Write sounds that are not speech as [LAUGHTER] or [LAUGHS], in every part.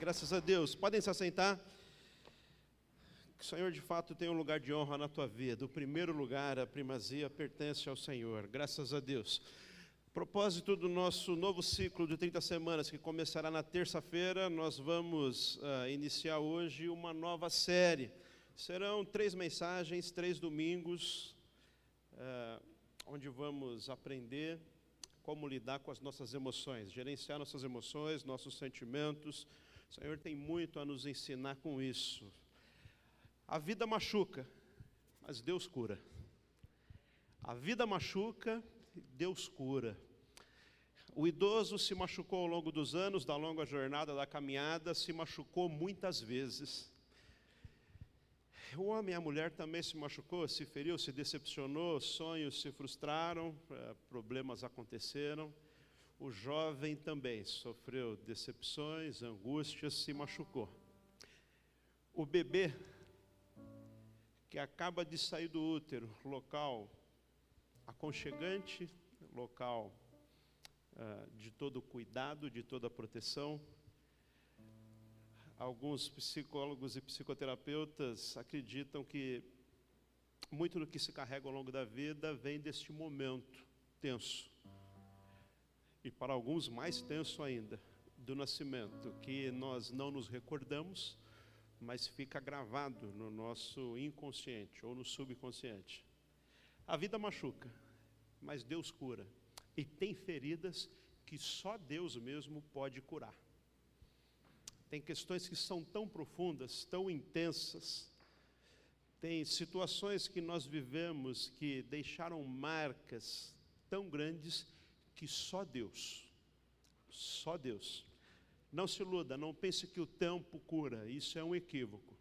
Graças a Deus. Podem se assentar. Que o Senhor de fato tem um lugar de honra na tua vida. O primeiro lugar, a primazia, pertence ao Senhor. Graças a Deus. Propósito do nosso novo ciclo de 30 semanas, que começará na terça-feira, nós vamos uh, iniciar hoje uma nova série. Serão três mensagens, três domingos, uh, onde vamos aprender como lidar com as nossas emoções, gerenciar nossas emoções, nossos sentimentos. O Senhor tem muito a nos ensinar com isso. A vida machuca, mas Deus cura. A vida machuca, Deus cura. O idoso se machucou ao longo dos anos, da longa jornada da caminhada, se machucou muitas vezes. O homem e a mulher também se machucou, se feriu, se decepcionou, sonhos se frustraram, eh, problemas aconteceram. O jovem também sofreu decepções, angústias, se machucou. O bebê que acaba de sair do útero, local aconchegante, local uh, de todo cuidado, de toda proteção, alguns psicólogos e psicoterapeutas acreditam que muito do que se carrega ao longo da vida vem deste momento tenso. E para alguns mais tenso ainda, do nascimento, que nós não nos recordamos, mas fica gravado no nosso inconsciente ou no subconsciente. A vida machuca, mas Deus cura. E tem feridas que só Deus mesmo pode curar. Tem questões que são tão profundas, tão intensas. Tem situações que nós vivemos que deixaram marcas tão grandes que só Deus, só Deus. Não se iluda, não pense que o tempo cura, isso é um equívoco.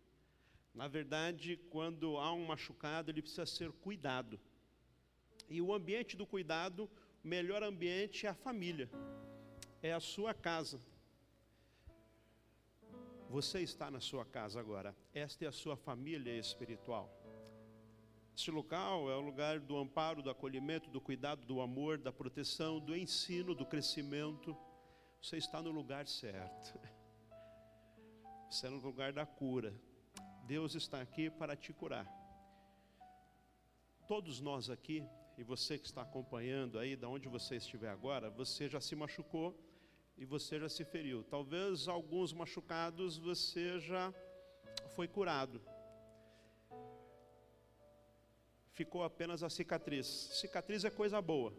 Na verdade, quando há um machucado, ele precisa ser cuidado. E o ambiente do cuidado, o melhor ambiente é a família, é a sua casa. Você está na sua casa agora. Esta é a sua família espiritual. Este local é o lugar do amparo, do acolhimento, do cuidado, do amor, da proteção, do ensino, do crescimento. Você está no lugar certo. [LAUGHS] Você está no lugar da cura. Deus está aqui para te curar. Todos nós aqui, e você que está acompanhando aí, da onde você estiver agora, você já se machucou e você já se feriu. Talvez alguns machucados você já foi curado. Ficou apenas a cicatriz. Cicatriz é coisa boa.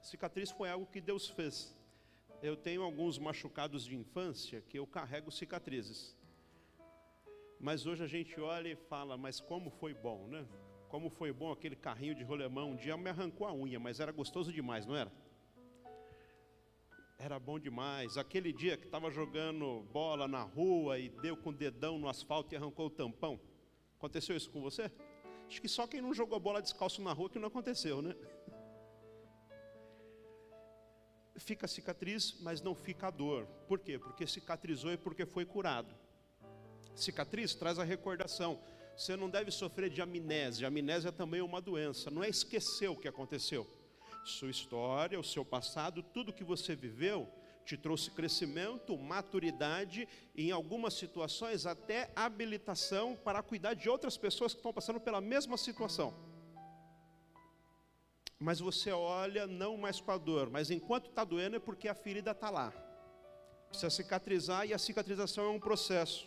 Cicatriz foi algo que Deus fez. Eu tenho alguns machucados de infância que eu carrego cicatrizes. Mas hoje a gente olha e fala, mas como foi bom, né? Como foi bom aquele carrinho de rolemão. Um dia me arrancou a unha, mas era gostoso demais, não era? Era bom demais. Aquele dia que estava jogando bola na rua e deu com o dedão no asfalto e arrancou o tampão. Aconteceu isso com você? Acho que só quem não jogou bola descalço na rua que não aconteceu, né? Fica cicatriz, mas não fica a dor. Por quê? Porque cicatrizou e porque foi curado. Cicatriz traz a recordação. Você não deve sofrer de amnésia. Amnésia também é uma doença. Não é esquecer o que aconteceu sua história, o seu passado, tudo que você viveu, te trouxe crescimento, maturidade, e em algumas situações até habilitação para cuidar de outras pessoas que estão passando pela mesma situação. Mas você olha não mais com a dor, mas enquanto está doendo é porque a ferida está lá. Precisa cicatrizar e a cicatrização é um processo.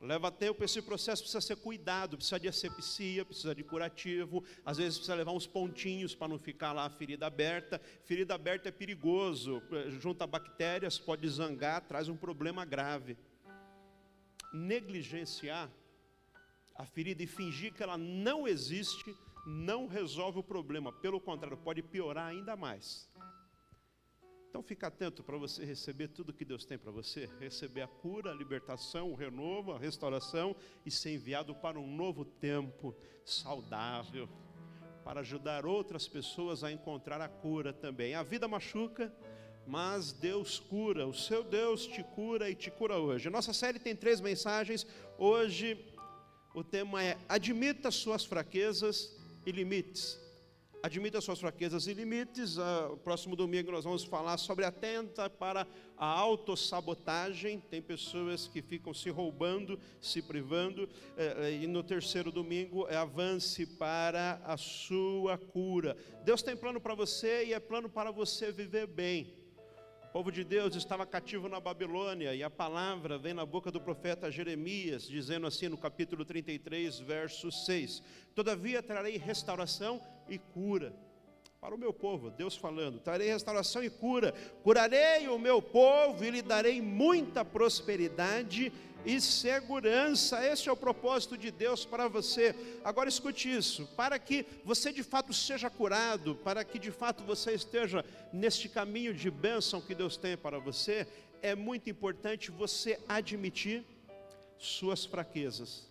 Leva tempo, esse processo precisa ser cuidado, precisa de asepsia, precisa de curativo, às vezes precisa levar uns pontinhos para não ficar lá a ferida aberta. Ferida aberta é perigoso, junta bactérias, pode zangar, traz um problema grave. Negligenciar a ferida e fingir que ela não existe não resolve o problema, pelo contrário, pode piorar ainda mais. Então fica atento para você receber tudo que Deus tem para você, receber a cura, a libertação, o renovo, a restauração e ser enviado para um novo tempo saudável, para ajudar outras pessoas a encontrar a cura também. A vida machuca, mas Deus cura, o seu Deus te cura e te cura hoje. Nossa série tem três mensagens. Hoje o tema é Admita suas fraquezas e limites. Admita suas fraquezas e limites. Uh, próximo domingo nós vamos falar sobre atenta para a autossabotagem. Tem pessoas que ficam se roubando, se privando. Uh, e no terceiro domingo é avance para a sua cura. Deus tem plano para você e é plano para você viver bem. O povo de Deus estava cativo na Babilônia e a palavra vem na boca do profeta Jeremias, dizendo assim no capítulo 33, verso 6: Todavia trarei restauração e cura para o meu povo, Deus falando: trarei restauração e cura, curarei o meu povo e lhe darei muita prosperidade e segurança. Esse é o propósito de Deus para você. Agora escute isso: para que você de fato seja curado, para que de fato você esteja neste caminho de bênção que Deus tem para você, é muito importante você admitir suas fraquezas.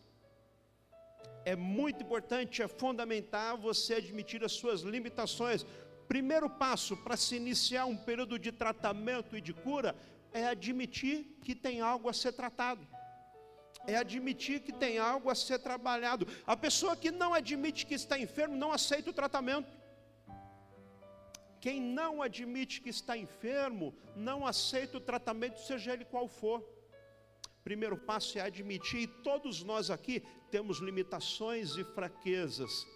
É muito importante, é fundamental você admitir as suas limitações. Primeiro passo para se iniciar um período de tratamento e de cura é admitir que tem algo a ser tratado é admitir que tem algo a ser trabalhado. A pessoa que não admite que está enfermo não aceita o tratamento. Quem não admite que está enfermo não aceita o tratamento, seja ele qual for. Primeiro passo é admitir, e todos nós aqui temos limitações e fraquezas.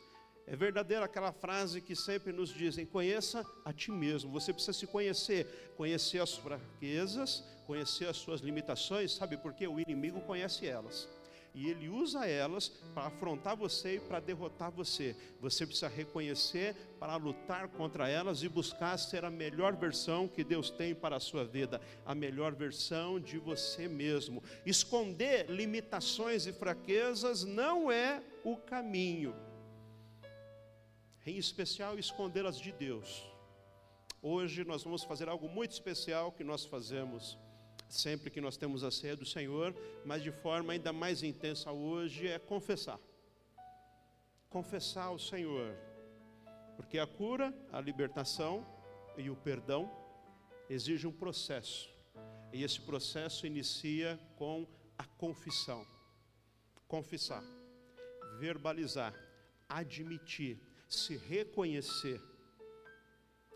É verdadeira aquela frase que sempre nos dizem: conheça a ti mesmo. Você precisa se conhecer, conhecer as fraquezas, conhecer as suas limitações, sabe por quê? O inimigo conhece elas. E ele usa elas para afrontar você e para derrotar você. Você precisa reconhecer para lutar contra elas e buscar ser a melhor versão que Deus tem para a sua vida, a melhor versão de você mesmo. Esconder limitações e fraquezas não é o caminho. Em especial, escondê-las de Deus. Hoje nós vamos fazer algo muito especial que nós fazemos sempre que nós temos a ceia do Senhor, mas de forma ainda mais intensa hoje é confessar. Confessar ao Senhor, porque a cura, a libertação e o perdão exige um processo, e esse processo inicia com a confissão. Confessar, verbalizar, admitir, se reconhecer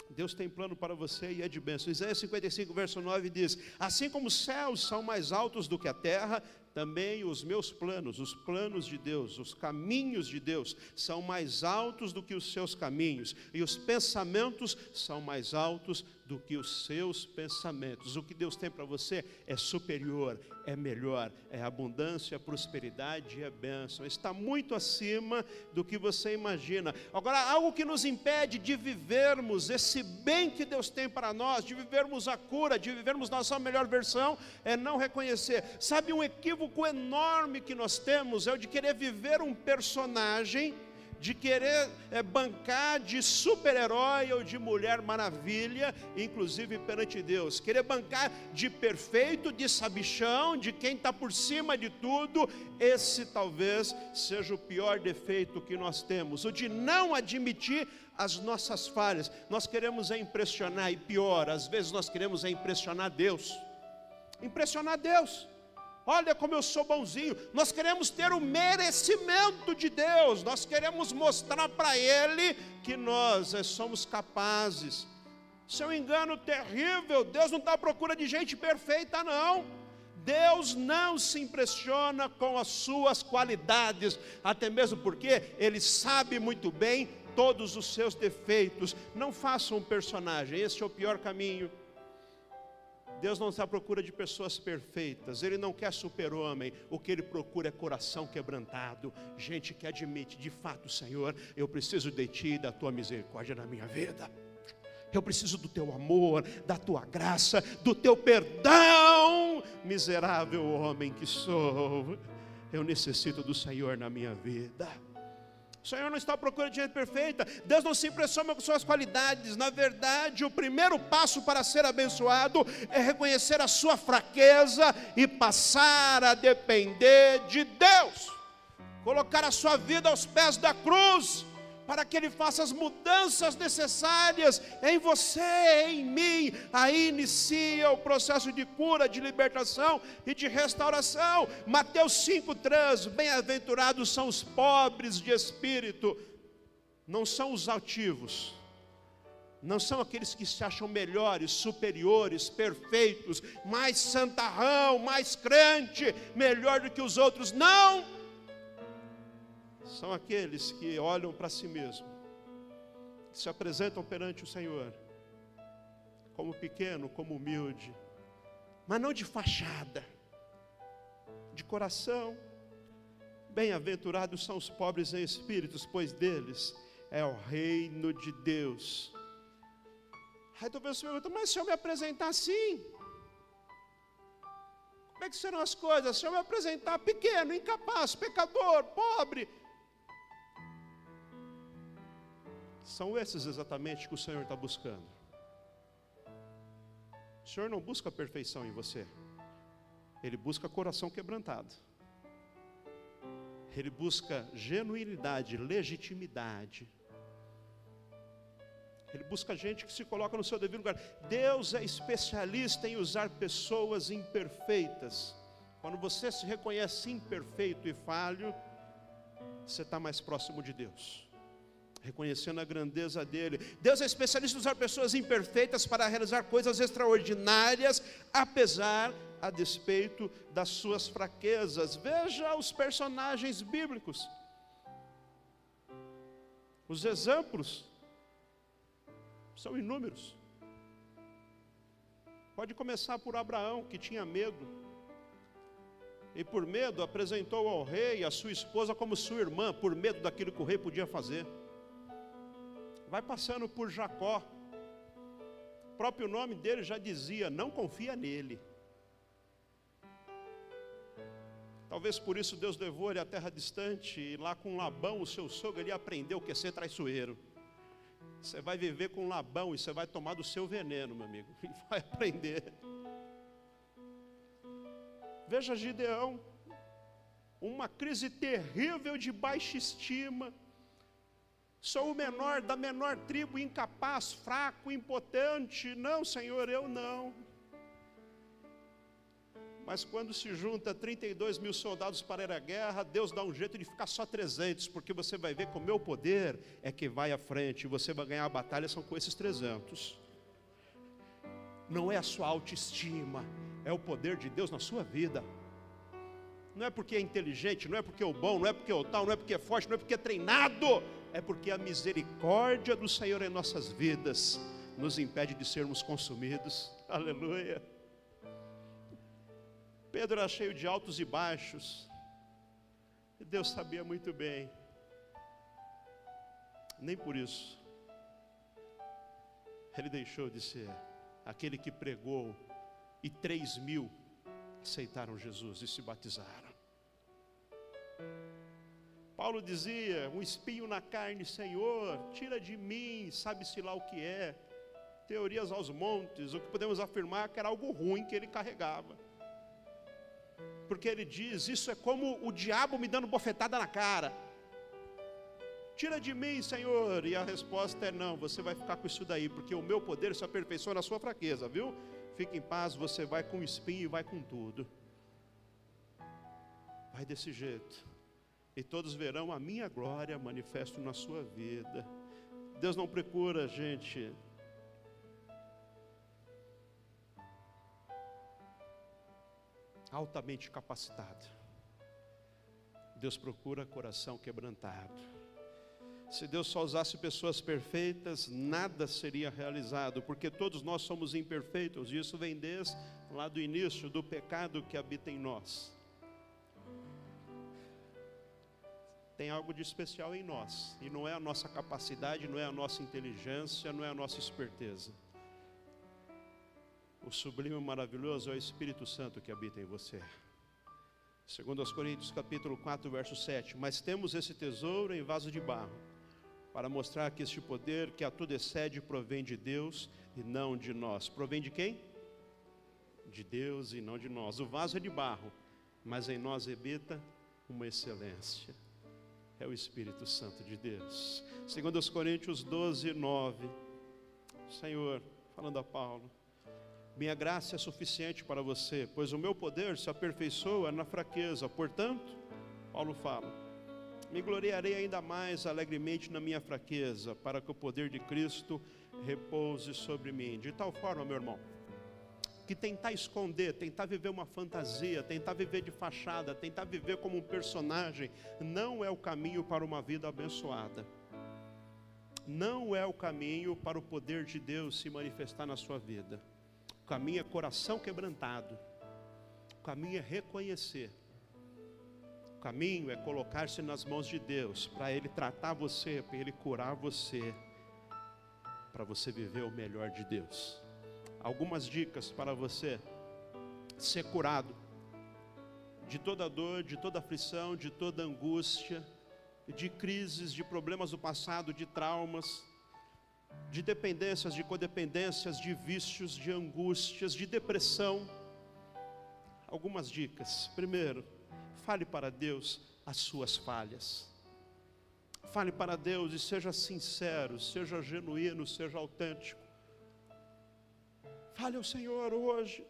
Deus tem plano para você e é de bênção. Isaías 55, verso 9 diz: Assim como os céus são mais altos do que a terra, também os meus planos, os planos de Deus, os caminhos de Deus, são mais altos do que os seus caminhos, e os pensamentos são mais altos do que os seus pensamentos. O que Deus tem para você é superior, é melhor, é abundância, prosperidade e é bênção. Está muito acima do que você imagina. Agora, algo que nos impede de vivermos esse bem que Deus tem para nós, de vivermos a cura, de vivermos nossa melhor versão, é não reconhecer. Sabe um equívoco enorme que nós temos é o de querer viver um personagem de querer é, bancar de super-herói ou de mulher maravilha, inclusive perante Deus, querer bancar de perfeito, de sabichão, de quem está por cima de tudo, esse talvez seja o pior defeito que nós temos, o de não admitir as nossas falhas. Nós queremos é impressionar, e pior, às vezes nós queremos é impressionar Deus. Impressionar Deus. Olha como eu sou bonzinho. Nós queremos ter o merecimento de Deus. Nós queremos mostrar para Ele que nós eh, somos capazes. Isso é um engano terrível. Deus não está à procura de gente perfeita, não. Deus não se impressiona com as suas qualidades, até mesmo porque Ele sabe muito bem todos os seus defeitos. Não faça um personagem, esse é o pior caminho. Deus não está à procura de pessoas perfeitas, Ele não quer super-homem, o que Ele procura é coração quebrantado, gente que admite, de fato, Senhor, eu preciso de Ti e da Tua misericórdia na minha vida, eu preciso do Teu amor, da Tua graça, do Teu perdão, miserável homem que sou, eu necessito do Senhor na minha vida. O Senhor não está à procura de gente perfeita. Deus não se impressiona com suas qualidades. Na verdade, o primeiro passo para ser abençoado é reconhecer a sua fraqueza e passar a depender de Deus. Colocar a sua vida aos pés da cruz para que Ele faça as mudanças necessárias em você, em mim. Aí inicia o processo de cura, de libertação e de restauração. Mateus 5,3: Bem-aventurados são os pobres de espírito, não são os altivos, não são aqueles que se acham melhores, superiores, perfeitos, mais santarrão, mais crente, melhor do que os outros. Não! São aqueles que olham para si mesmos, que se apresentam perante o Senhor, como pequeno, como humilde, mas não de fachada, de coração. Bem-aventurados são os pobres em espíritos, pois deles é o reino de Deus. Aí tu pensa, mas se eu me apresentar assim, como é que serão as coisas? Se eu me apresentar pequeno, incapaz, pecador, pobre. São esses exatamente que o Senhor está buscando. O Senhor não busca perfeição em você, Ele busca coração quebrantado. Ele busca genuinidade, legitimidade. Ele busca gente que se coloca no seu devido lugar. Deus é especialista em usar pessoas imperfeitas. Quando você se reconhece imperfeito e falho, você está mais próximo de Deus reconhecendo a grandeza dele. Deus é especialista em usar pessoas imperfeitas para realizar coisas extraordinárias, apesar, a despeito das suas fraquezas. Veja os personagens bíblicos, os exemplos são inúmeros. Pode começar por Abraão, que tinha medo. E por medo apresentou ao rei a sua esposa como sua irmã, por medo daquilo que o rei podia fazer. Vai passando por Jacó. O próprio nome dele já dizia: não confia nele. Talvez por isso Deus levou ele à terra distante, e lá com Labão, o seu sogro, ele aprendeu o que é ser traiçoeiro. Você vai viver com Labão e você vai tomar do seu veneno, meu amigo, [LAUGHS] e vai aprender. Veja Gideão, uma crise terrível de baixa estima. Sou o menor da menor tribo, incapaz, fraco, impotente. Não, Senhor, eu não. Mas quando se junta 32 mil soldados para ir à guerra, Deus dá um jeito de ficar só 300, porque você vai ver que o meu poder é que vai à frente, você vai ganhar a batalha, são com esses 300. Não é a sua autoestima, é o poder de Deus na sua vida. Não é porque é inteligente, não é porque é o bom, não é porque é o tal, não é porque é forte, não é porque é treinado, é porque a misericórdia do Senhor em nossas vidas nos impede de sermos consumidos. [LAUGHS] Aleluia. Pedro era cheio de altos e baixos. E Deus sabia muito bem. Nem por isso. Ele deixou de ser aquele que pregou e três mil aceitaram Jesus e se batizaram. Paulo dizia: um espinho na carne, Senhor, tira de mim, sabe-se lá o que é. Teorias aos montes, o que podemos afirmar que era algo ruim que ele carregava porque ele diz: Isso é como o diabo me dando bofetada na cara. Tira de mim, Senhor. E a resposta é: Não, você vai ficar com isso daí, porque o meu poder se aperfeiçoa na sua fraqueza, viu? Fique em paz, você vai com espinho e vai com tudo. Vai desse jeito. E todos verão a minha glória manifesto na sua vida. Deus não procura gente altamente capacitado. Deus procura coração quebrantado. Se Deus só usasse pessoas perfeitas, nada seria realizado, porque todos nós somos imperfeitos, e isso vem desde lá do início do pecado que habita em nós. Tem algo de especial em nós, e não é a nossa capacidade, não é a nossa inteligência, não é a nossa esperteza o sublime e maravilhoso é o Espírito Santo que habita em você. Segundo aos Coríntios capítulo 4, verso 7, mas temos esse tesouro em vaso de barro, para mostrar que este poder que a tudo excede provém de Deus e não de nós. Provém de quem? De Deus e não de nós. O vaso é de barro, mas em nós habita uma excelência. É o Espírito Santo de Deus. Segundo aos Coríntios 12, 9. Senhor, falando a Paulo, minha graça é suficiente para você, pois o meu poder se aperfeiçoa na fraqueza. Portanto, Paulo fala, Me gloriarei ainda mais alegremente na minha fraqueza, para que o poder de Cristo repouse sobre mim. De tal forma, meu irmão, que tentar esconder, tentar viver uma fantasia, tentar viver de fachada, tentar viver como um personagem, não é o caminho para uma vida abençoada. Não é o caminho para o poder de Deus se manifestar na sua vida. O caminho é coração quebrantado. O caminho é reconhecer. O caminho é colocar-se nas mãos de Deus, para Ele tratar você, para Ele curar você, para você viver o melhor de Deus algumas dicas para você ser curado de toda dor, de toda aflição, de toda angústia, de crises, de problemas do passado, de traumas, de dependências, de codependências, de vícios, de angústias, de depressão. Algumas dicas. Primeiro, fale para Deus as suas falhas. Fale para Deus e seja sincero, seja genuíno, seja autêntico. Fale ao Senhor hoje.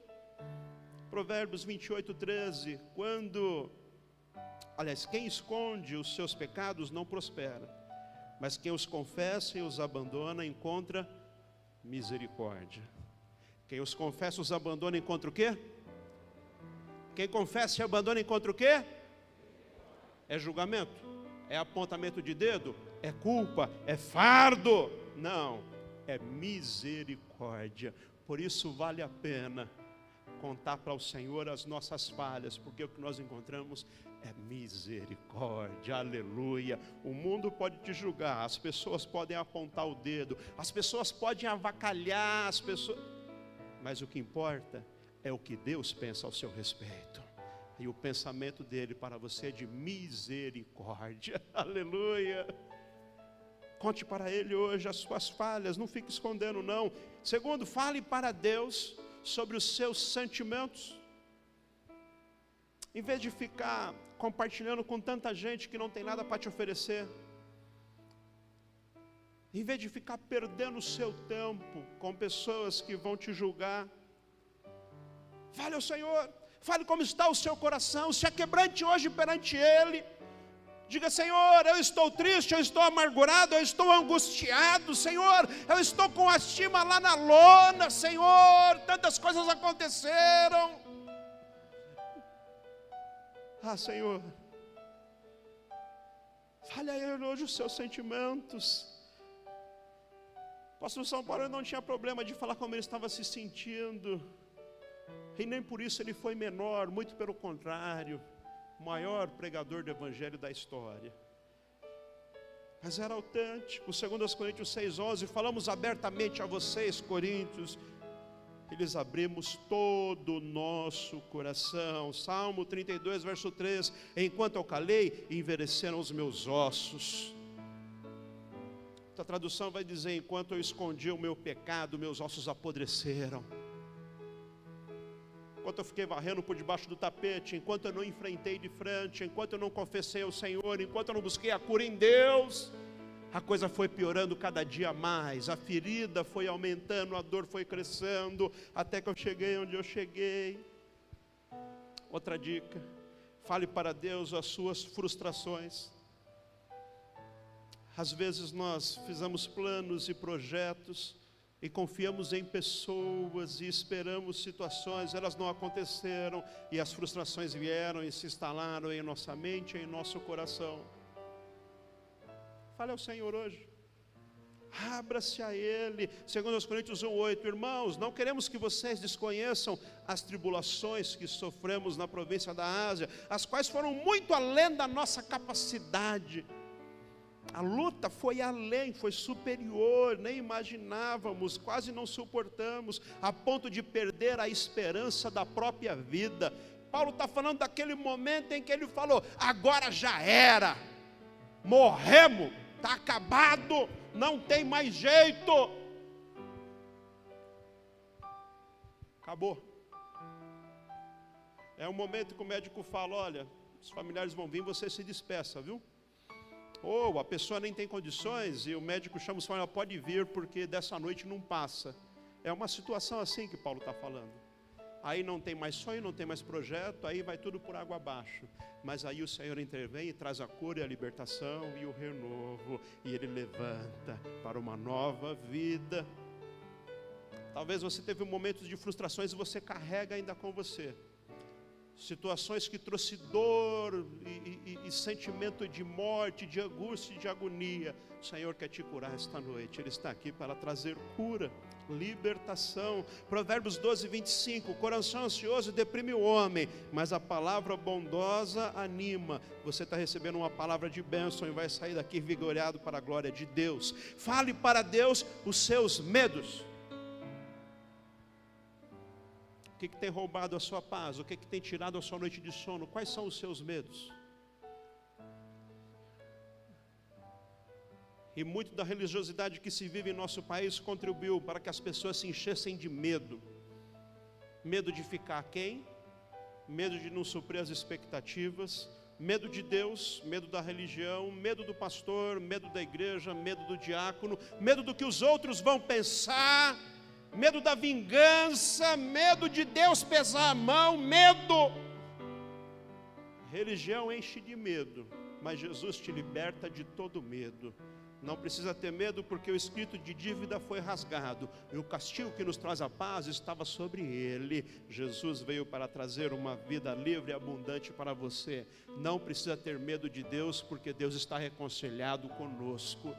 Provérbios 28, 13. Quando, aliás, quem esconde os seus pecados não prospera, mas quem os confessa e os abandona encontra misericórdia. Quem os confessa e os abandona encontra o quê? Quem confessa e abandona encontra o quê? É julgamento? É apontamento de dedo? É culpa? É fardo? Não, é misericórdia. Por isso vale a pena contar para o Senhor as nossas falhas, porque o que nós encontramos é misericórdia, aleluia. O mundo pode te julgar, as pessoas podem apontar o dedo, as pessoas podem avacalhar, as pessoas. Mas o que importa é o que Deus pensa ao seu respeito. E o pensamento dele para você é de misericórdia, [LAUGHS] aleluia. Conte para Ele hoje as suas falhas, não fique escondendo, não. Segundo, fale para Deus sobre os seus sentimentos. Em vez de ficar compartilhando com tanta gente que não tem nada para te oferecer, em vez de ficar perdendo o seu tempo com pessoas que vão te julgar, fale ao Senhor, fale como está o seu coração, se aquebrante hoje perante Ele Diga, Senhor, eu estou triste, eu estou amargurado, eu estou angustiado, Senhor, eu estou com a estima lá na lona, Senhor, tantas coisas aconteceram. Ah, Senhor, fale a Ele hoje os seus sentimentos. O pastor São Paulo não tinha problema de falar como ele estava se sentindo, e nem por isso ele foi menor, muito pelo contrário maior pregador do evangelho da história. Mas era autêntico. Segundo as Coríntios 6:11, falamos abertamente a vocês, coríntios, e lhes abrimos todo o nosso coração. Salmo 32, verso 3: Enquanto eu calei, envelheceram os meus ossos. A tradução vai dizer: Enquanto eu escondi o meu pecado, meus ossos apodreceram enquanto eu fiquei varrendo por debaixo do tapete, enquanto eu não enfrentei de frente, enquanto eu não confessei ao Senhor, enquanto eu não busquei a cura em Deus, a coisa foi piorando cada dia mais, a ferida foi aumentando, a dor foi crescendo, até que eu cheguei onde eu cheguei. Outra dica: fale para Deus as suas frustrações. Às vezes nós fizemos planos e projetos, e confiamos em pessoas e esperamos situações, elas não aconteceram e as frustrações vieram e se instalaram em nossa mente, em nosso coração. Fale ao Senhor hoje. Abra-se a Ele, segundo os Coríntios 1,8, irmãos, não queremos que vocês desconheçam as tribulações que sofremos na província da Ásia, as quais foram muito além da nossa capacidade a luta foi além, foi superior, nem imaginávamos, quase não suportamos, a ponto de perder a esperança da própria vida. Paulo está falando daquele momento em que ele falou: agora já era, morremos, está acabado, não tem mais jeito. Acabou. É o momento que o médico fala: olha, os familiares vão vir, você se despeça, viu? Ou a pessoa nem tem condições e o médico chama o fala, pode vir porque dessa noite não passa. É uma situação assim que Paulo está falando. aí não tem mais sonho, não tem mais projeto, aí vai tudo por água abaixo. Mas aí o Senhor intervém e traz a cura e a libertação e o renovo, e Ele levanta para uma nova vida. Talvez você teve momentos de frustrações e você carrega ainda com você situações que trouxe dor e, e, e, sentimento de morte, de angústia e de agonia. O Senhor quer te curar esta noite, Ele está aqui para trazer cura, libertação. Provérbios 12, 25: o coração ansioso deprime o homem, mas a palavra bondosa anima. Você está recebendo uma palavra de bênção e vai sair daqui vigorado para a glória de Deus. Fale para Deus os seus medos. O que, que tem roubado a sua paz? O que, que tem tirado a sua noite de sono? Quais são os seus medos? E muito da religiosidade que se vive em nosso país contribuiu para que as pessoas se enchessem de medo. Medo de ficar quem? Medo de não suprir as expectativas, medo de Deus, medo da religião, medo do pastor, medo da igreja, medo do diácono, medo do que os outros vão pensar medo da vingança, medo de Deus pesar a mão, medo. Religião enche de medo, mas Jesus te liberta de todo medo. Não precisa ter medo, porque o escrito de dívida foi rasgado, e o castigo que nos traz a paz estava sobre ele. Jesus veio para trazer uma vida livre e abundante para você. Não precisa ter medo de Deus, porque Deus está reconciliado conosco.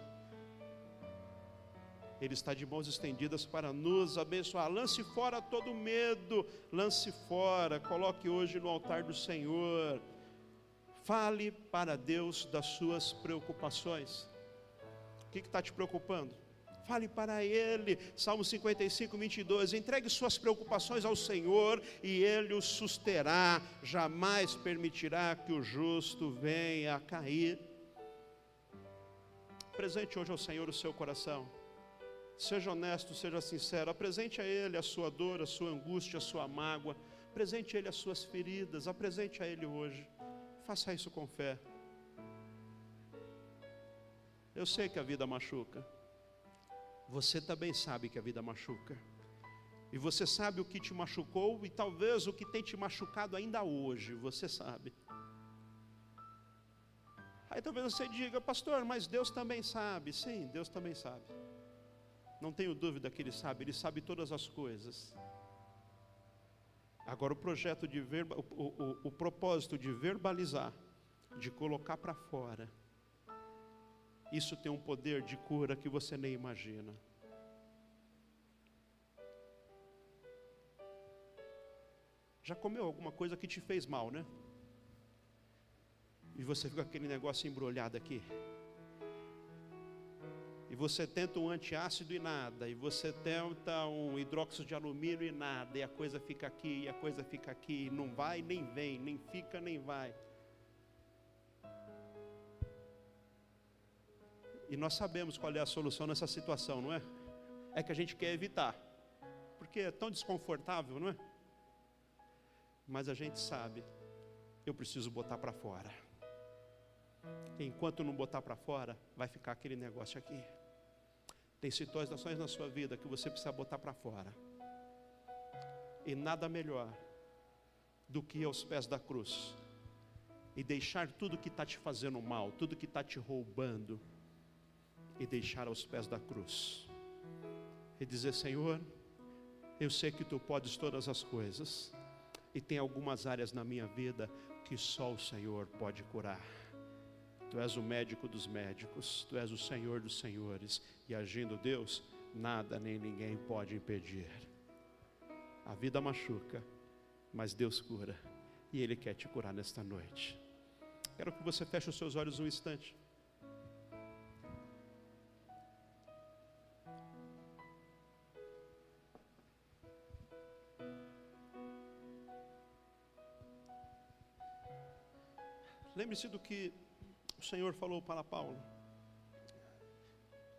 Ele está de mãos estendidas para nos abençoar. Lance fora todo medo, lance fora, coloque hoje no altar do Senhor. Fale para Deus das suas preocupações. O que está te preocupando? Fale para Ele, Salmo 55, 22. Entregue suas preocupações ao Senhor e Ele os susterá, jamais permitirá que o justo venha a cair. Presente hoje ao Senhor o seu coração. Seja honesto, seja sincero. Apresente a Ele a sua dor, a sua angústia, a sua mágoa. Apresente a Ele as suas feridas. Apresente a Ele hoje. Faça isso com fé. Eu sei que a vida machuca. Você também sabe que a vida machuca. E você sabe o que te machucou e talvez o que tem te machucado ainda hoje. Você sabe. Aí talvez você diga, pastor, mas Deus também sabe. Sim, Deus também sabe. Não tenho dúvida que Ele sabe, Ele sabe todas as coisas. Agora, o projeto de verba, o, o, o propósito de verbalizar, de colocar para fora, isso tem um poder de cura que você nem imagina. Já comeu alguma coisa que te fez mal, né? E você fica aquele negócio embrulhado aqui e você tenta um antiácido e nada, e você tenta um hidróxido de alumínio e nada, e a coisa fica aqui, e a coisa fica aqui, e não vai nem vem, nem fica nem vai. E nós sabemos qual é a solução nessa situação, não é? É que a gente quer evitar, porque é tão desconfortável, não é? Mas a gente sabe, eu preciso botar para fora. Enquanto não botar para fora, vai ficar aquele negócio aqui. Tem situações na sua vida que você precisa botar para fora. E nada melhor do que ir aos pés da cruz e deixar tudo que está te fazendo mal, tudo que está te roubando, e deixar aos pés da cruz. E dizer: Senhor, eu sei que tu podes todas as coisas, e tem algumas áreas na minha vida que só o Senhor pode curar. Tu és o médico dos médicos, Tu és o Senhor dos senhores, e agindo Deus, nada nem ninguém pode impedir. A vida machuca, mas Deus cura, e Ele quer te curar nesta noite. Quero que você feche os seus olhos um instante. Lembre-se do que o Senhor falou para Paulo: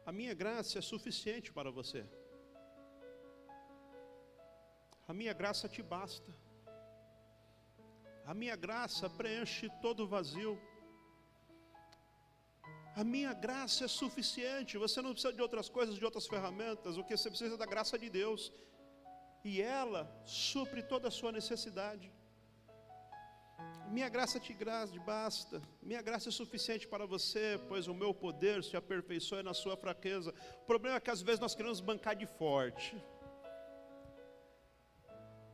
A minha graça é suficiente para você. A minha graça te basta. A minha graça preenche todo o vazio. A minha graça é suficiente. Você não precisa de outras coisas, de outras ferramentas. O que você precisa é da graça de Deus. e ela supre toda a sua necessidade. Minha graça te basta, minha graça é suficiente para você, pois o meu poder se aperfeiçoa na sua fraqueza. O problema é que às vezes nós queremos bancar de forte,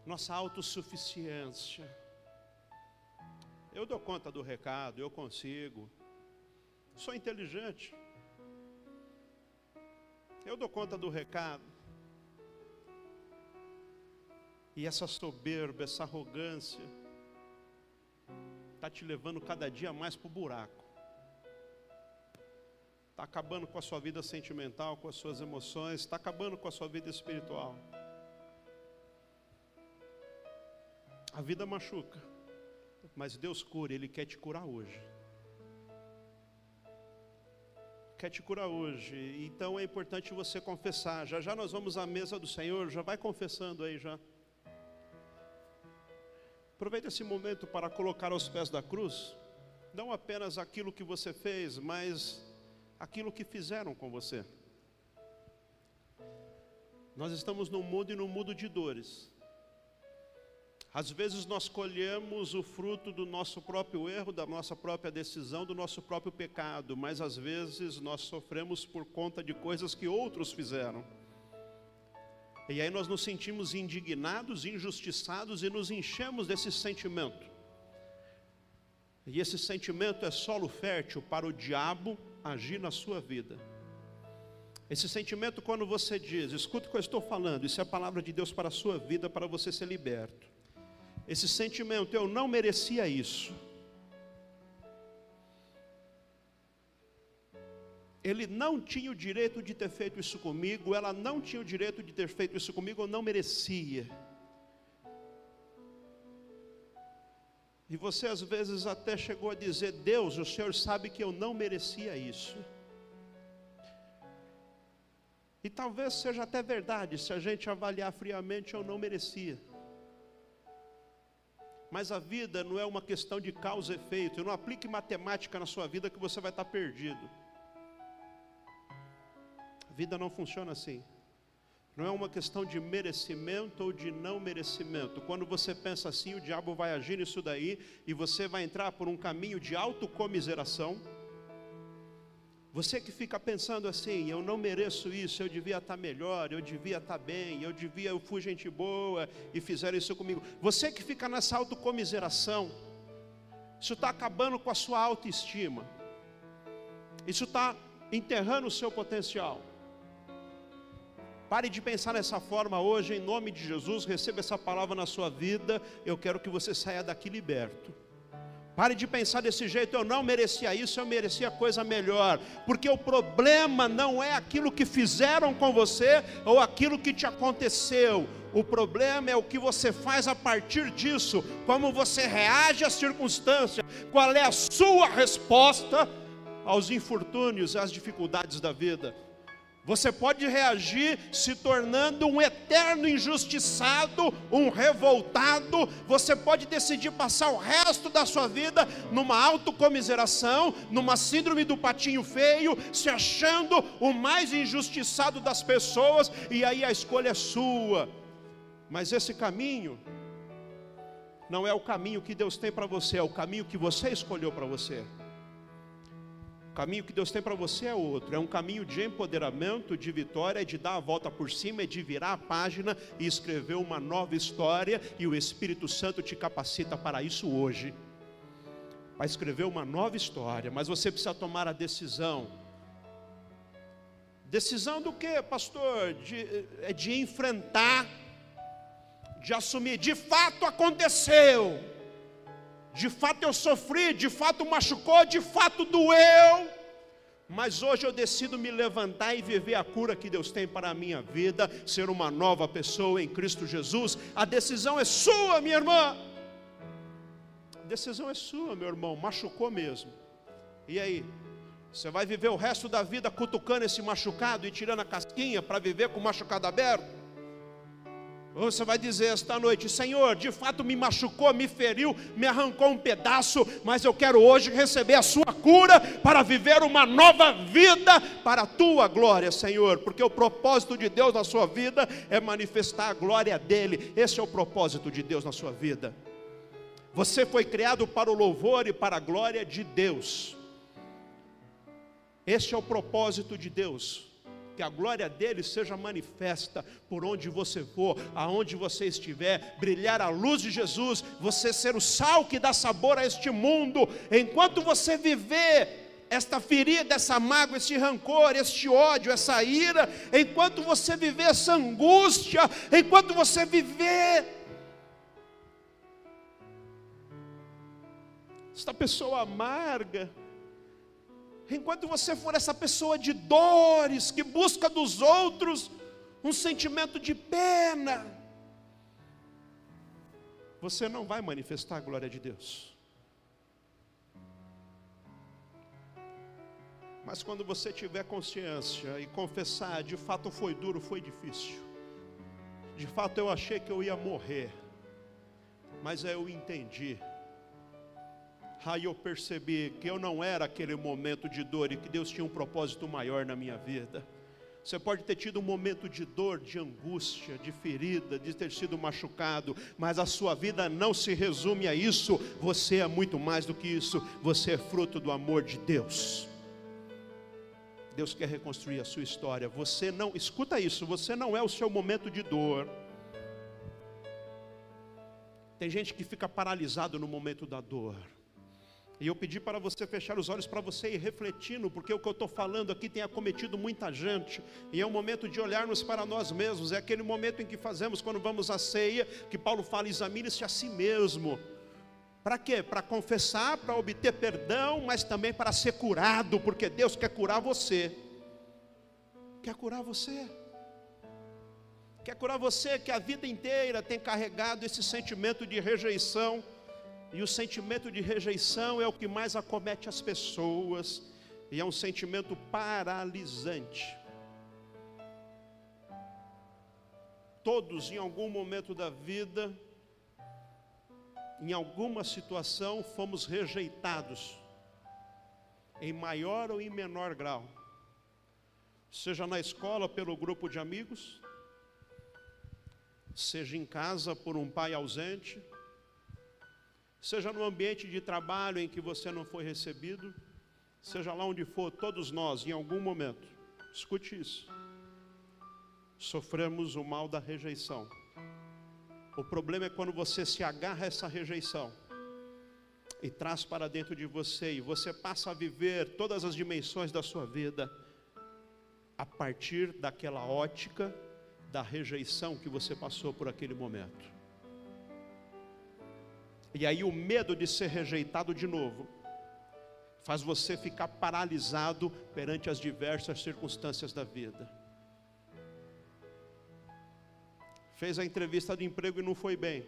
nossa autossuficiência. Eu dou conta do recado, eu consigo, sou inteligente, eu dou conta do recado. E essa soberba, essa arrogância, está te levando cada dia mais para o buraco. Está acabando com a sua vida sentimental, com as suas emoções, está acabando com a sua vida espiritual. A vida machuca, mas Deus cura, Ele quer te curar hoje. Quer te curar hoje, então é importante você confessar. Já já nós vamos à mesa do Senhor, já vai confessando aí já. Aproveite esse momento para colocar aos pés da cruz, não apenas aquilo que você fez, mas aquilo que fizeram com você. Nós estamos num mundo e num mundo de dores. Às vezes nós colhemos o fruto do nosso próprio erro, da nossa própria decisão, do nosso próprio pecado, mas às vezes nós sofremos por conta de coisas que outros fizeram. E aí nós nos sentimos indignados, injustiçados e nos enchemos desse sentimento. E esse sentimento é solo fértil para o diabo agir na sua vida. Esse sentimento, quando você diz, escuta o que eu estou falando, isso é a palavra de Deus para a sua vida, para você ser liberto. Esse sentimento, eu não merecia isso. Ele não tinha o direito de ter feito isso comigo, ela não tinha o direito de ter feito isso comigo, eu não merecia. E você às vezes até chegou a dizer: Deus, o Senhor sabe que eu não merecia isso. E talvez seja até verdade, se a gente avaliar friamente, eu não merecia. Mas a vida não é uma questão de causa e efeito. Não aplique matemática na sua vida que você vai estar perdido vida não funciona assim. Não é uma questão de merecimento ou de não merecimento. Quando você pensa assim, o diabo vai agir nisso daí e você vai entrar por um caminho de autocomiseração. Você que fica pensando assim, eu não mereço isso, eu devia estar melhor, eu devia estar bem, eu devia, eu fui gente boa e fizeram isso comigo. Você que fica nessa autocomiseração, isso está acabando com a sua autoestima, isso está enterrando o seu potencial. Pare de pensar dessa forma hoje, em nome de Jesus, receba essa palavra na sua vida. Eu quero que você saia daqui liberto. Pare de pensar desse jeito, eu não merecia isso, eu merecia coisa melhor. Porque o problema não é aquilo que fizeram com você ou aquilo que te aconteceu. O problema é o que você faz a partir disso, como você reage às circunstâncias, qual é a sua resposta aos infortúnios, às dificuldades da vida. Você pode reagir se tornando um eterno injustiçado, um revoltado. Você pode decidir passar o resto da sua vida numa autocomiseração, numa síndrome do patinho feio, se achando o mais injustiçado das pessoas, e aí a escolha é sua. Mas esse caminho não é o caminho que Deus tem para você, é o caminho que você escolheu para você. Caminho que Deus tem para você é outro, é um caminho de empoderamento, de vitória, de dar a volta por cima, de virar a página e escrever uma nova história, e o Espírito Santo te capacita para isso hoje. Para escrever uma nova história, mas você precisa tomar a decisão. Decisão do que, pastor? De, é de enfrentar, de assumir. De fato aconteceu de fato eu sofri, de fato machucou, de fato doeu. Mas hoje eu decido me levantar e viver a cura que Deus tem para a minha vida, ser uma nova pessoa em Cristo Jesus. A decisão é sua, minha irmã. A decisão é sua, meu irmão. Machucou mesmo. E aí? Você vai viver o resto da vida cutucando esse machucado e tirando a casquinha para viver com o machucado aberto? Você vai dizer esta noite: Senhor, de fato me machucou, me feriu, me arrancou um pedaço, mas eu quero hoje receber a Sua cura para viver uma nova vida para a Tua glória, Senhor, porque o propósito de Deus na sua vida é manifestar a glória dEle, esse é o propósito de Deus na sua vida. Você foi criado para o louvor e para a glória de Deus, este é o propósito de Deus que a glória dele seja manifesta por onde você for, aonde você estiver, brilhar a luz de Jesus, você ser o sal que dá sabor a este mundo, enquanto você viver esta ferida, essa mágoa, esse rancor, este ódio, essa ira, enquanto você viver essa angústia, enquanto você viver esta pessoa amarga, enquanto você for essa pessoa de dores, que busca dos outros um sentimento de pena, você não vai manifestar a glória de Deus. Mas quando você tiver consciência e confessar, de fato foi duro, foi difícil. De fato eu achei que eu ia morrer, mas eu entendi Aí eu percebi que eu não era aquele momento de dor e que Deus tinha um propósito maior na minha vida. Você pode ter tido um momento de dor, de angústia, de ferida, de ter sido machucado, mas a sua vida não se resume a isso. Você é muito mais do que isso. Você é fruto do amor de Deus. Deus quer reconstruir a sua história. Você não, escuta isso, você não é o seu momento de dor. Tem gente que fica paralisado no momento da dor. E eu pedi para você fechar os olhos para você ir refletindo, porque o que eu estou falando aqui tem acometido muita gente, e é um momento de olharmos para nós mesmos, é aquele momento em que fazemos quando vamos à ceia, que Paulo fala: examine-se a si mesmo. Para quê? Para confessar, para obter perdão, mas também para ser curado, porque Deus quer curar você. Quer curar você. Quer curar você que a vida inteira tem carregado esse sentimento de rejeição e o sentimento de rejeição é o que mais acomete as pessoas, e é um sentimento paralisante. Todos, em algum momento da vida, em alguma situação, fomos rejeitados, em maior ou em menor grau, seja na escola pelo grupo de amigos, seja em casa por um pai ausente, seja no ambiente de trabalho em que você não foi recebido, seja lá onde for, todos nós, em algum momento, escute isso, sofremos o mal da rejeição. O problema é quando você se agarra a essa rejeição e traz para dentro de você, e você passa a viver todas as dimensões da sua vida a partir daquela ótica da rejeição que você passou por aquele momento. E aí o medo de ser rejeitado de novo faz você ficar paralisado perante as diversas circunstâncias da vida. Fez a entrevista de emprego e não foi bem.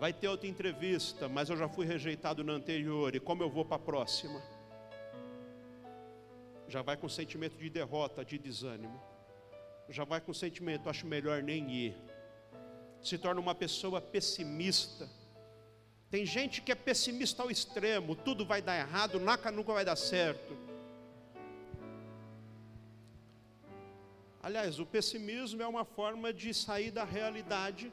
Vai ter outra entrevista, mas eu já fui rejeitado na anterior, e como eu vou para a próxima? Já vai com sentimento de derrota, de desânimo. Já vai com sentimento, acho melhor nem ir. Se torna uma pessoa pessimista tem gente que é pessimista ao extremo, tudo vai dar errado, nunca, nunca vai dar certo. Aliás, o pessimismo é uma forma de sair da realidade.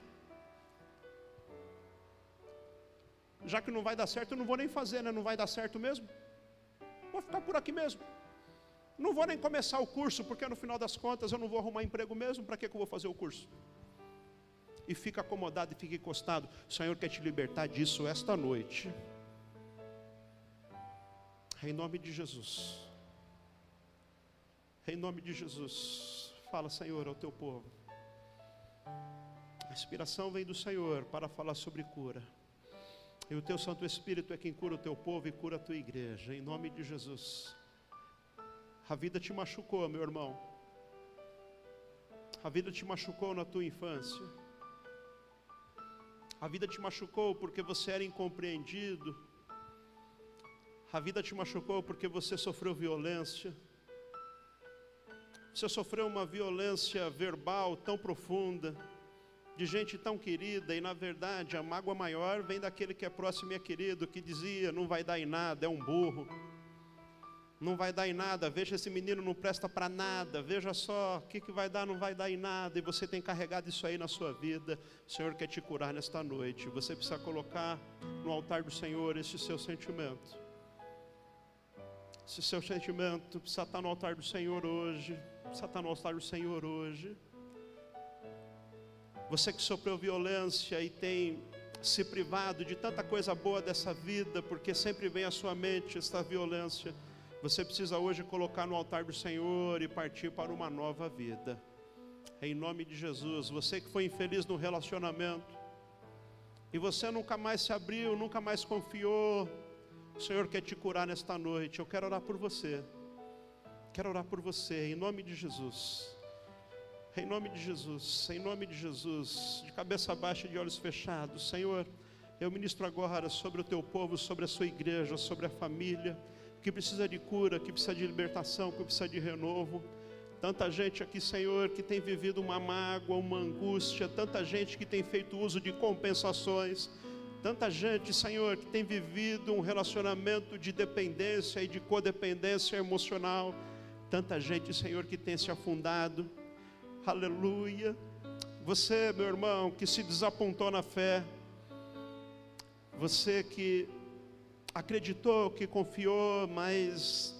Já que não vai dar certo, eu não vou nem fazer, né? Não vai dar certo mesmo. Vou ficar por aqui mesmo. Não vou nem começar o curso, porque no final das contas eu não vou arrumar emprego mesmo. Para que, que eu vou fazer o curso? E fica acomodado e fica encostado. O Senhor quer te libertar disso esta noite. Em nome de Jesus. Em nome de Jesus. Fala, Senhor, ao teu povo. A inspiração vem do Senhor para falar sobre cura. E o teu Santo Espírito é quem cura o teu povo e cura a tua igreja. Em nome de Jesus. A vida te machucou, meu irmão. A vida te machucou na tua infância. A vida te machucou porque você era incompreendido. A vida te machucou porque você sofreu violência. Você sofreu uma violência verbal tão profunda de gente tão querida, e na verdade a mágoa maior vem daquele que é próximo e é querido, que dizia: não vai dar em nada, é um burro, não vai dar em nada, veja esse menino não presta para nada, veja só, o que, que vai dar, não vai dar em nada, e você tem carregado isso aí na sua vida, o Senhor quer te curar nesta noite, você precisa colocar no altar do Senhor esse seu sentimento. Esse seu sentimento precisa estar no altar do Senhor hoje, precisa estar no altar do Senhor hoje. Você que sofreu violência e tem se privado de tanta coisa boa dessa vida, porque sempre vem à sua mente esta violência. Você precisa hoje colocar no altar do Senhor e partir para uma nova vida. Em nome de Jesus, você que foi infeliz no relacionamento, e você nunca mais se abriu, nunca mais confiou, o Senhor quer te curar nesta noite. Eu quero orar por você. Quero orar por você, em nome de Jesus. Em nome de Jesus, em nome de Jesus, de cabeça baixa e de olhos fechados, Senhor, eu ministro agora sobre o teu povo, sobre a sua igreja, sobre a família, que precisa de cura, que precisa de libertação, que precisa de renovo. Tanta gente aqui, Senhor, que tem vivido uma mágoa, uma angústia, tanta gente que tem feito uso de compensações, tanta gente, Senhor, que tem vivido um relacionamento de dependência e de codependência emocional, tanta gente, Senhor, que tem se afundado. Aleluia. Você, meu irmão, que se desapontou na fé, você que acreditou, que confiou, mas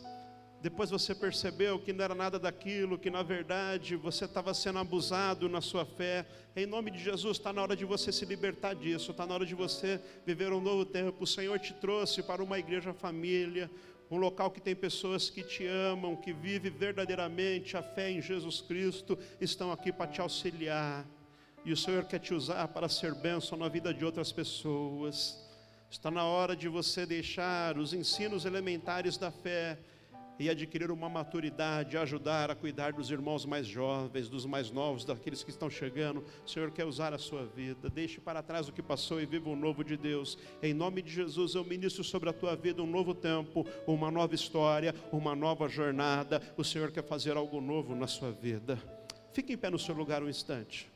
depois você percebeu que não era nada daquilo, que na verdade você estava sendo abusado na sua fé. Em nome de Jesus, está na hora de você se libertar disso, está na hora de você viver um novo tempo. O Senhor te trouxe para uma igreja família, um local que tem pessoas que te amam, que vivem verdadeiramente a fé em Jesus Cristo, estão aqui para te auxiliar. E o Senhor quer te usar para ser bênção na vida de outras pessoas. Está na hora de você deixar os ensinos elementares da fé e adquirir uma maturidade, ajudar a cuidar dos irmãos mais jovens, dos mais novos, daqueles que estão chegando. O Senhor quer usar a sua vida. Deixe para trás o que passou e viva o novo de Deus. Em nome de Jesus, eu ministro sobre a tua vida um novo tempo, uma nova história, uma nova jornada. O Senhor quer fazer algo novo na sua vida. Fique em pé no seu lugar um instante.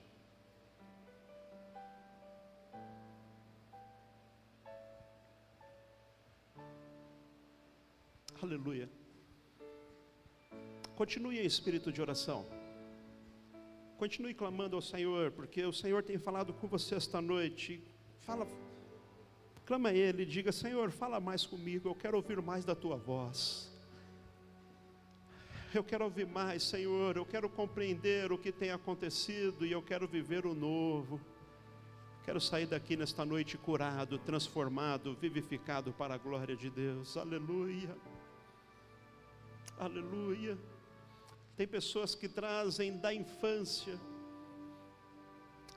Aleluia. Continue em espírito de oração. Continue clamando ao Senhor, porque o Senhor tem falado com você esta noite. Fala, clama a Ele, diga: Senhor, fala mais comigo, eu quero ouvir mais da tua voz. Eu quero ouvir mais, Senhor, eu quero compreender o que tem acontecido e eu quero viver o novo. Quero sair daqui nesta noite curado, transformado, vivificado para a glória de Deus. Aleluia. Aleluia. Tem pessoas que trazem da infância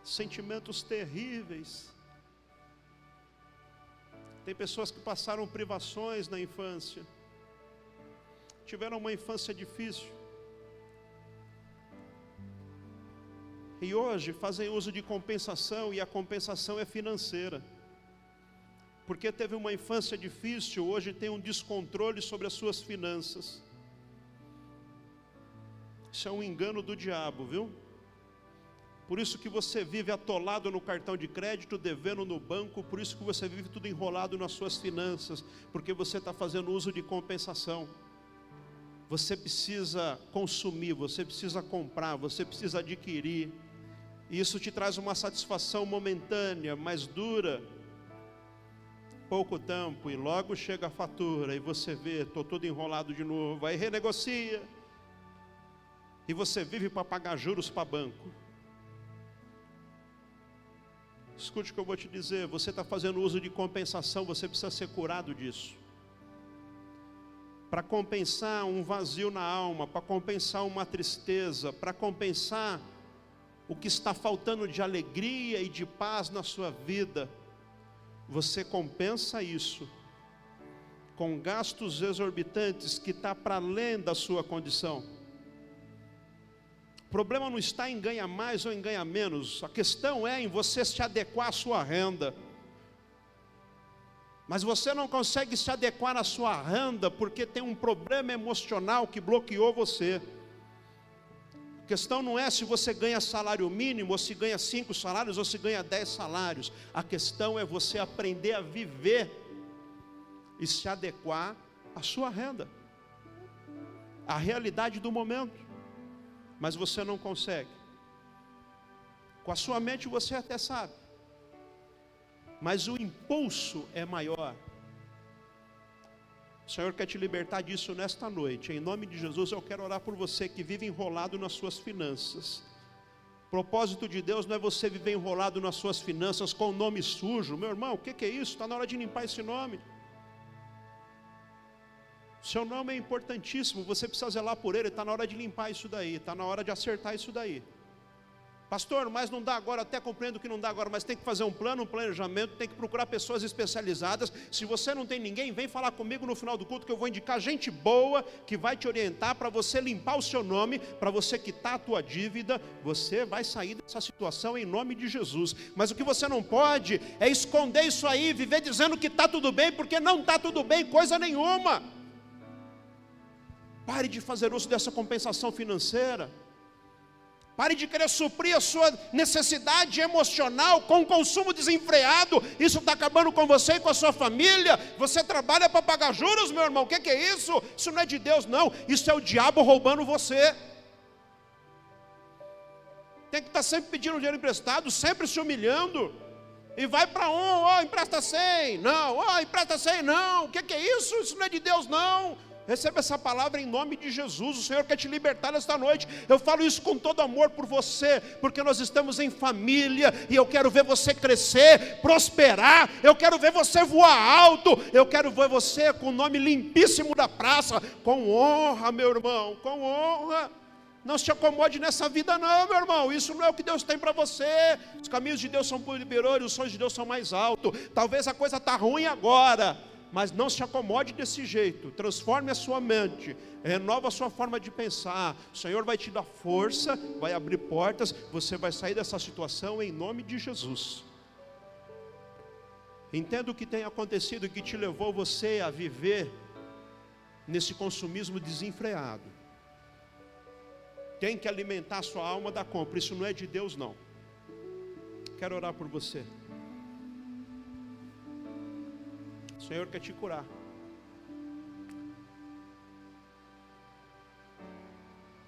sentimentos terríveis. Tem pessoas que passaram privações na infância, tiveram uma infância difícil. E hoje fazem uso de compensação, e a compensação é financeira. Porque teve uma infância difícil, hoje tem um descontrole sobre as suas finanças. Isso é um engano do diabo, viu? Por isso que você vive atolado no cartão de crédito, devendo no banco, por isso que você vive tudo enrolado nas suas finanças, porque você está fazendo uso de compensação. Você precisa consumir, você precisa comprar, você precisa adquirir. E isso te traz uma satisfação momentânea, mas dura pouco tempo, e logo chega a fatura, e você vê, estou todo enrolado de novo, aí renegocia e você vive para pagar juros para banco. Escute o que eu vou te dizer: você está fazendo uso de compensação, você precisa ser curado disso. Para compensar um vazio na alma, para compensar uma tristeza, para compensar o que está faltando de alegria e de paz na sua vida, você compensa isso com gastos exorbitantes que está para além da sua condição. O problema não está em ganhar mais ou em ganhar menos, a questão é em você se adequar à sua renda. Mas você não consegue se adequar à sua renda porque tem um problema emocional que bloqueou você. A questão não é se você ganha salário mínimo, ou se ganha cinco salários, ou se ganha dez salários. A questão é você aprender a viver e se adequar à sua renda, à realidade do momento. Mas você não consegue. Com a sua mente você até sabe, mas o impulso é maior. O Senhor quer te libertar disso nesta noite. Em nome de Jesus, eu quero orar por você que vive enrolado nas suas finanças. O propósito de Deus não é você viver enrolado nas suas finanças com o nome sujo. Meu irmão, o que, que é isso? Está na hora de limpar esse nome. Seu nome é importantíssimo, você precisa zelar por ele. Está na hora de limpar isso daí, está na hora de acertar isso daí. Pastor, mas não dá agora, até compreendo que não dá agora, mas tem que fazer um plano, um planejamento, tem que procurar pessoas especializadas. Se você não tem ninguém, vem falar comigo no final do culto que eu vou indicar gente boa que vai te orientar para você limpar o seu nome, para você quitar a tua dívida. Você vai sair dessa situação em nome de Jesus. Mas o que você não pode é esconder isso aí, viver dizendo que está tudo bem, porque não está tudo bem, coisa nenhuma. Pare de fazer uso dessa compensação financeira. Pare de querer suprir a sua necessidade emocional com o consumo desenfreado. Isso está acabando com você e com a sua família. Você trabalha para pagar juros, meu irmão. O que, que é isso? Isso não é de Deus, não. Isso é o diabo roubando você. Tem que estar tá sempre pedindo dinheiro emprestado, sempre se humilhando. E vai para um, ó, oh, empresta 100. Não, ó, oh, empresta 100. Não. O que, que é isso? Isso não é de Deus, não. Receba essa palavra em nome de Jesus. O Senhor quer te libertar nesta noite. Eu falo isso com todo amor por você, porque nós estamos em família e eu quero ver você crescer, prosperar. Eu quero ver você voar alto. Eu quero ver você com o nome limpíssimo da praça, com honra, meu irmão, com honra. Não se acomode nessa vida, não, meu irmão. Isso não é o que Deus tem para você. Os caminhos de Deus são liberadores, os sonhos de Deus são mais altos. Talvez a coisa está ruim agora mas não se acomode desse jeito, transforme a sua mente, renova a sua forma de pensar. O Senhor vai te dar força, vai abrir portas, você vai sair dessa situação em nome de Jesus. Entenda o que tem acontecido que te levou você a viver nesse consumismo desenfreado. Tem que alimentar a sua alma da compra, isso não é de Deus, não. Quero orar por você. Senhor quer te curar.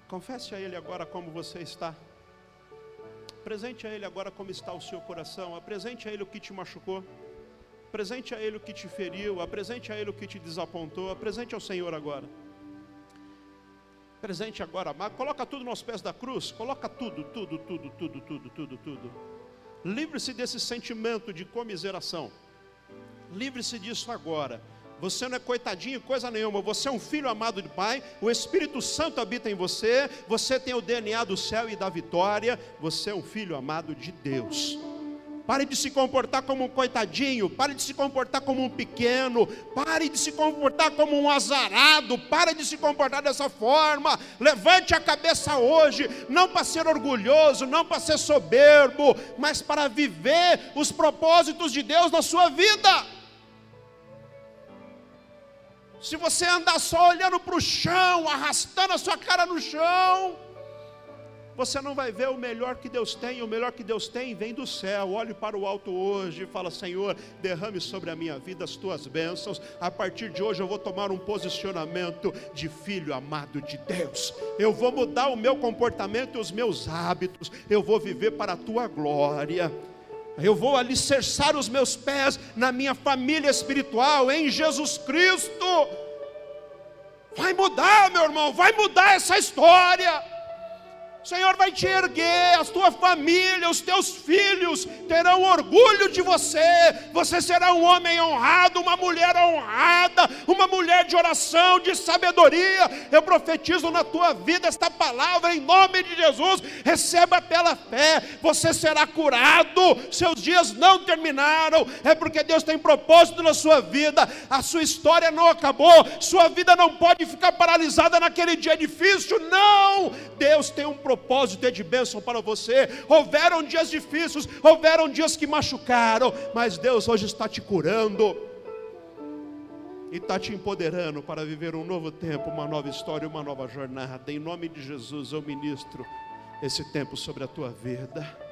Confesse a Ele agora como você está. Apresente a Ele agora como está o seu coração. Apresente a Ele o que te machucou. Apresente a Ele o que te feriu. Apresente a Ele o que te desapontou. Apresente ao Senhor agora. Presente agora, coloca tudo nos pés da cruz. Coloca tudo, tudo, tudo, tudo, tudo, tudo, tudo. Livre-se desse sentimento de comiseração. Livre-se disso agora. Você não é coitadinho, coisa nenhuma. Você é um filho amado de Pai. O Espírito Santo habita em você. Você tem o DNA do céu e da vitória. Você é um filho amado de Deus. Pare de se comportar como um coitadinho, pare de se comportar como um pequeno, pare de se comportar como um azarado, pare de se comportar dessa forma. Levante a cabeça hoje, não para ser orgulhoso, não para ser soberbo, mas para viver os propósitos de Deus na sua vida. Se você andar só olhando para o chão, arrastando a sua cara no chão, você não vai ver o melhor que Deus tem, o melhor que Deus tem vem do céu. Olhe para o alto hoje e fala: Senhor, derrame sobre a minha vida as tuas bênçãos. A partir de hoje eu vou tomar um posicionamento de filho amado de Deus. Eu vou mudar o meu comportamento e os meus hábitos. Eu vou viver para a tua glória. Eu vou alicerçar os meus pés na minha família espiritual, em Jesus Cristo. Vai mudar, meu irmão, vai mudar essa história. O Senhor vai te erguer, a tua família, os teus filhos terão orgulho de você. Você será um homem honrado, uma mulher honrada, uma mulher de oração, de sabedoria. Eu profetizo na tua vida esta palavra em nome de Jesus. Receba pela fé, você será curado. Seus dias não terminaram, é porque Deus tem propósito na sua vida. A sua história não acabou, sua vida não pode ficar paralisada naquele dia difícil. Não, Deus tem um propósito propósito é de bênção para você. Houveram dias difíceis, houveram dias que machucaram, mas Deus hoje está te curando e está te empoderando para viver um novo tempo, uma nova história, uma nova jornada. Em nome de Jesus, eu ministro esse tempo sobre a tua vida.